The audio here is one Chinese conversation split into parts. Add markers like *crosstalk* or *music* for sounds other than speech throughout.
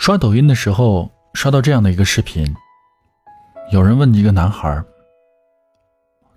刷抖音的时候，刷到这样的一个视频，有人问一个男孩：“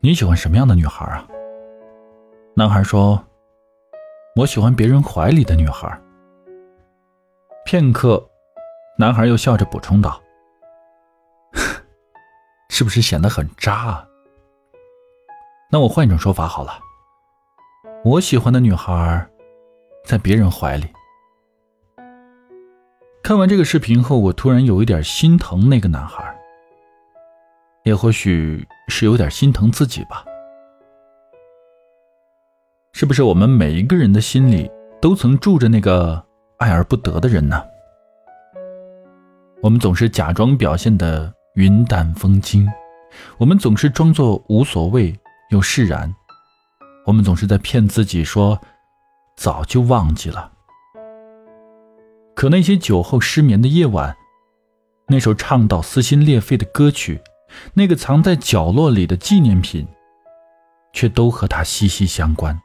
你喜欢什么样的女孩啊？”男孩说：“我喜欢别人怀里的女孩。”片刻，男孩又笑着补充道：“ *laughs* 是不是显得很渣啊？”那我换一种说法好了，我喜欢的女孩，在别人怀里。看完这个视频后，我突然有一点心疼那个男孩，也或许是有点心疼自己吧。是不是我们每一个人的心里都曾住着那个爱而不得的人呢？我们总是假装表现的云淡风轻，我们总是装作无所谓又释然，我们总是在骗自己说早就忘记了。可那些酒后失眠的夜晚，那首唱到撕心裂肺的歌曲，那个藏在角落里的纪念品，却都和他息息相关。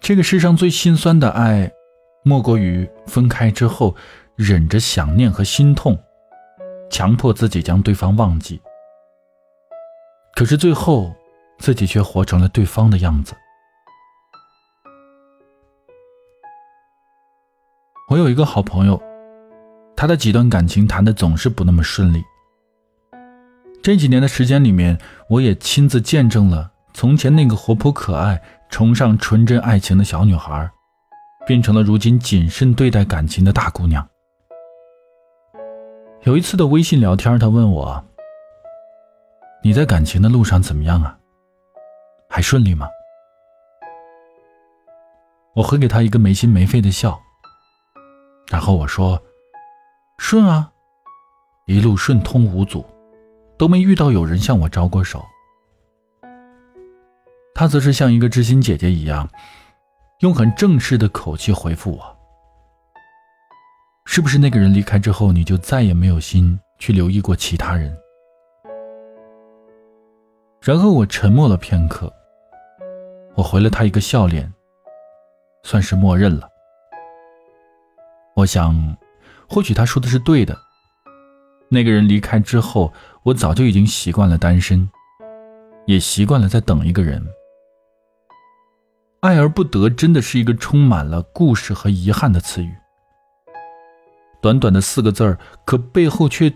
这个世上最心酸的爱，莫过于分开之后，忍着想念和心痛，强迫自己将对方忘记。可是最后，自己却活成了对方的样子。我有一个好朋友，他的几段感情谈的总是不那么顺利。这几年的时间里面，我也亲自见证了从前那个活泼可爱、崇尚纯真爱情的小女孩，变成了如今谨慎对待感情的大姑娘。有一次的微信聊天，他问我：“你在感情的路上怎么样啊？还顺利吗？”我回给他一个没心没肺的笑。然后我说：“顺啊，一路顺通无阻，都没遇到有人向我招过手。”他则是像一个知心姐姐一样，用很正式的口气回复我：“是不是那个人离开之后，你就再也没有心去留意过其他人？”然后我沉默了片刻，我回了他一个笑脸，算是默认了。我想，或许他说的是对的。那个人离开之后，我早就已经习惯了单身，也习惯了在等一个人。爱而不得，真的是一个充满了故事和遗憾的词语。短短的四个字儿，可背后却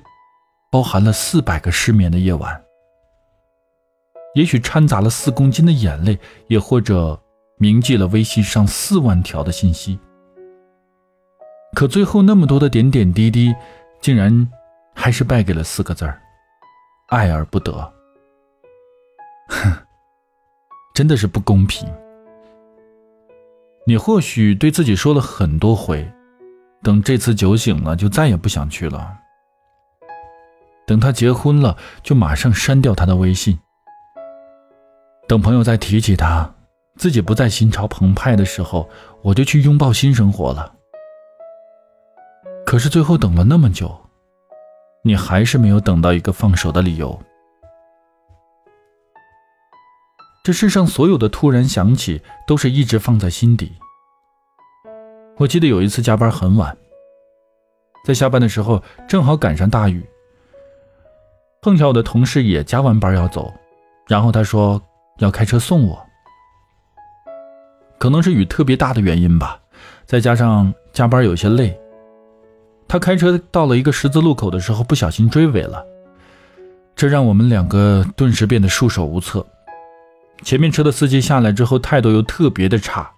包含了四百个失眠的夜晚。也许掺杂了四公斤的眼泪，也或者铭记了微信上四万条的信息。可最后那么多的点点滴滴，竟然还是败给了四个字儿：爱而不得。哼，真的是不公平。你或许对自己说了很多回，等这次酒醒了，就再也不想去了。等他结婚了，就马上删掉他的微信。等朋友再提起他，自己不再心潮澎湃的时候，我就去拥抱新生活了。可是最后等了那么久，你还是没有等到一个放手的理由。这世上所有的突然想起，都是一直放在心底。我记得有一次加班很晚，在下班的时候正好赶上大雨，碰巧我的同事也加完班要走，然后他说要开车送我。可能是雨特别大的原因吧，再加上加班有些累。他开车到了一个十字路口的时候，不小心追尾了，这让我们两个顿时变得束手无策。前面车的司机下来之后，态度又特别的差，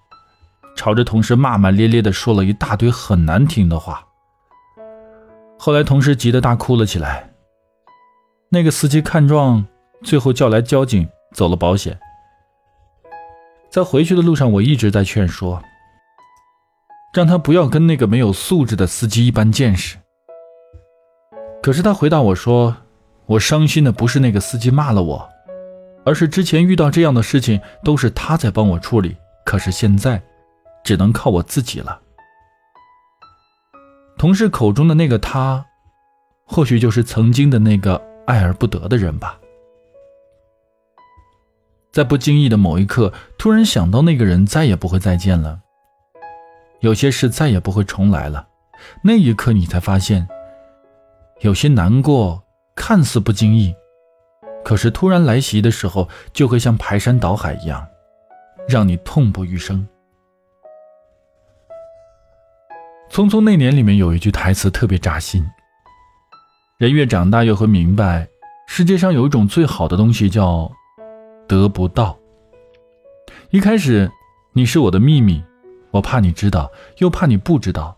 朝着同事骂骂咧咧的说了一大堆很难听的话。后来同事急得大哭了起来。那个司机看状，最后叫来交警，走了保险。在回去的路上，我一直在劝说。让他不要跟那个没有素质的司机一般见识。可是他回答我说：“我伤心的不是那个司机骂了我，而是之前遇到这样的事情都是他在帮我处理，可是现在只能靠我自己了。”同事口中的那个他，或许就是曾经的那个爱而不得的人吧。在不经意的某一刻，突然想到那个人再也不会再见了。有些事再也不会重来了，那一刻你才发现，有些难过看似不经意，可是突然来袭的时候，就会像排山倒海一样，让你痛不欲生。《匆匆那年》里面有一句台词特别扎心：人越长大，越会明白，世界上有一种最好的东西叫得不到。一开始，你是我的秘密，我怕你知道，又怕你不知道，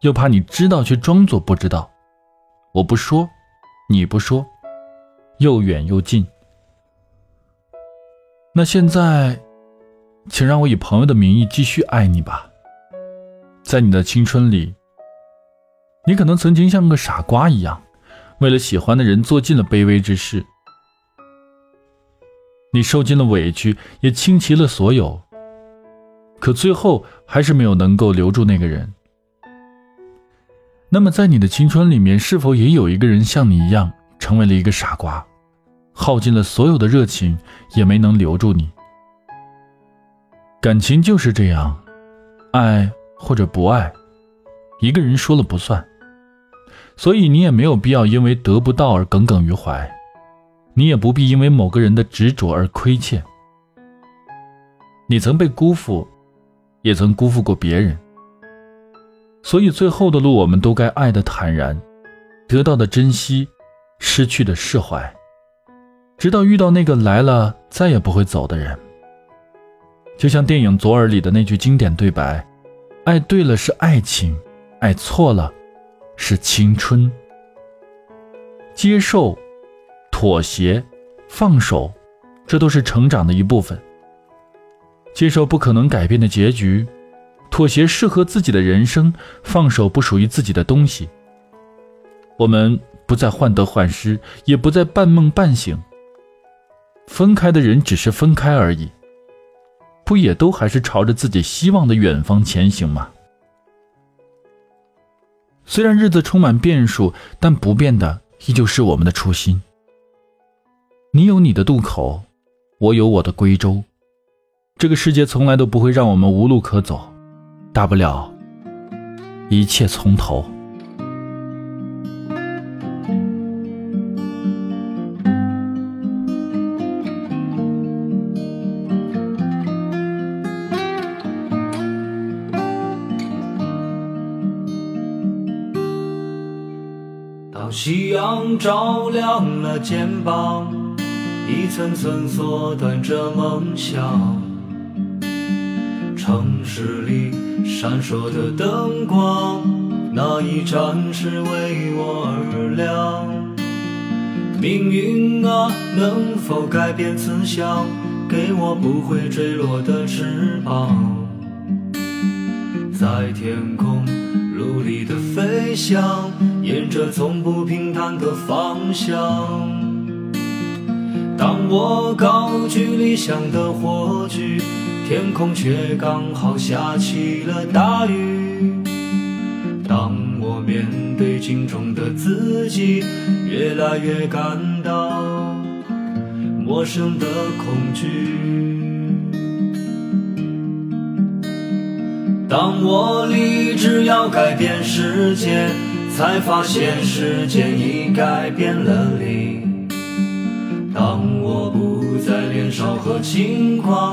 又怕你知道却装作不知道。我不说，你不说，又远又近。那现在，请让我以朋友的名义继续爱你吧。在你的青春里，你可能曾经像个傻瓜一样，为了喜欢的人做尽了卑微之事。你受尽了委屈，也倾其了所有，可最后还是没有能够留住那个人。那么，在你的青春里面，是否也有一个人像你一样，成为了一个傻瓜，耗尽了所有的热情，也没能留住你？感情就是这样，爱或者不爱，一个人说了不算，所以你也没有必要因为得不到而耿耿于怀。你也不必因为某个人的执着而亏欠。你曾被辜负，也曾辜负过别人，所以最后的路，我们都该爱的坦然，得到的珍惜，失去的释怀，直到遇到那个来了再也不会走的人。就像电影《左耳》里的那句经典对白：“爱对了是爱情，爱错了是青春。”接受。妥协，放手，这都是成长的一部分。接受不可能改变的结局，妥协适合自己的人生，放手不属于自己的东西。我们不再患得患失，也不再半梦半醒。分开的人只是分开而已，不也都还是朝着自己希望的远方前行吗？虽然日子充满变数，但不变的依旧是我们的初心。你有你的渡口，我有我的归舟。这个世界从来都不会让我们无路可走，大不了一切从头。当夕阳照亮了肩膀。一层层缩短着梦想，城市里闪烁的灯光，那一盏是为我而亮。命运啊，能否改变慈祥，给我不会坠落的翅膀，在天空努力的飞翔，沿着从不平坦的方向。当我高举理想的火炬，天空却刚好下起了大雨。当我面对镜中的自己，越来越感到陌生的恐惧。当我立志要改变世界，才发现时间已改变了你。当我不再年少和轻狂，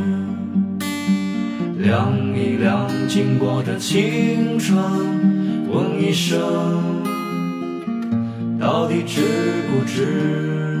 量一量经过的青春，问一声，到底值不值？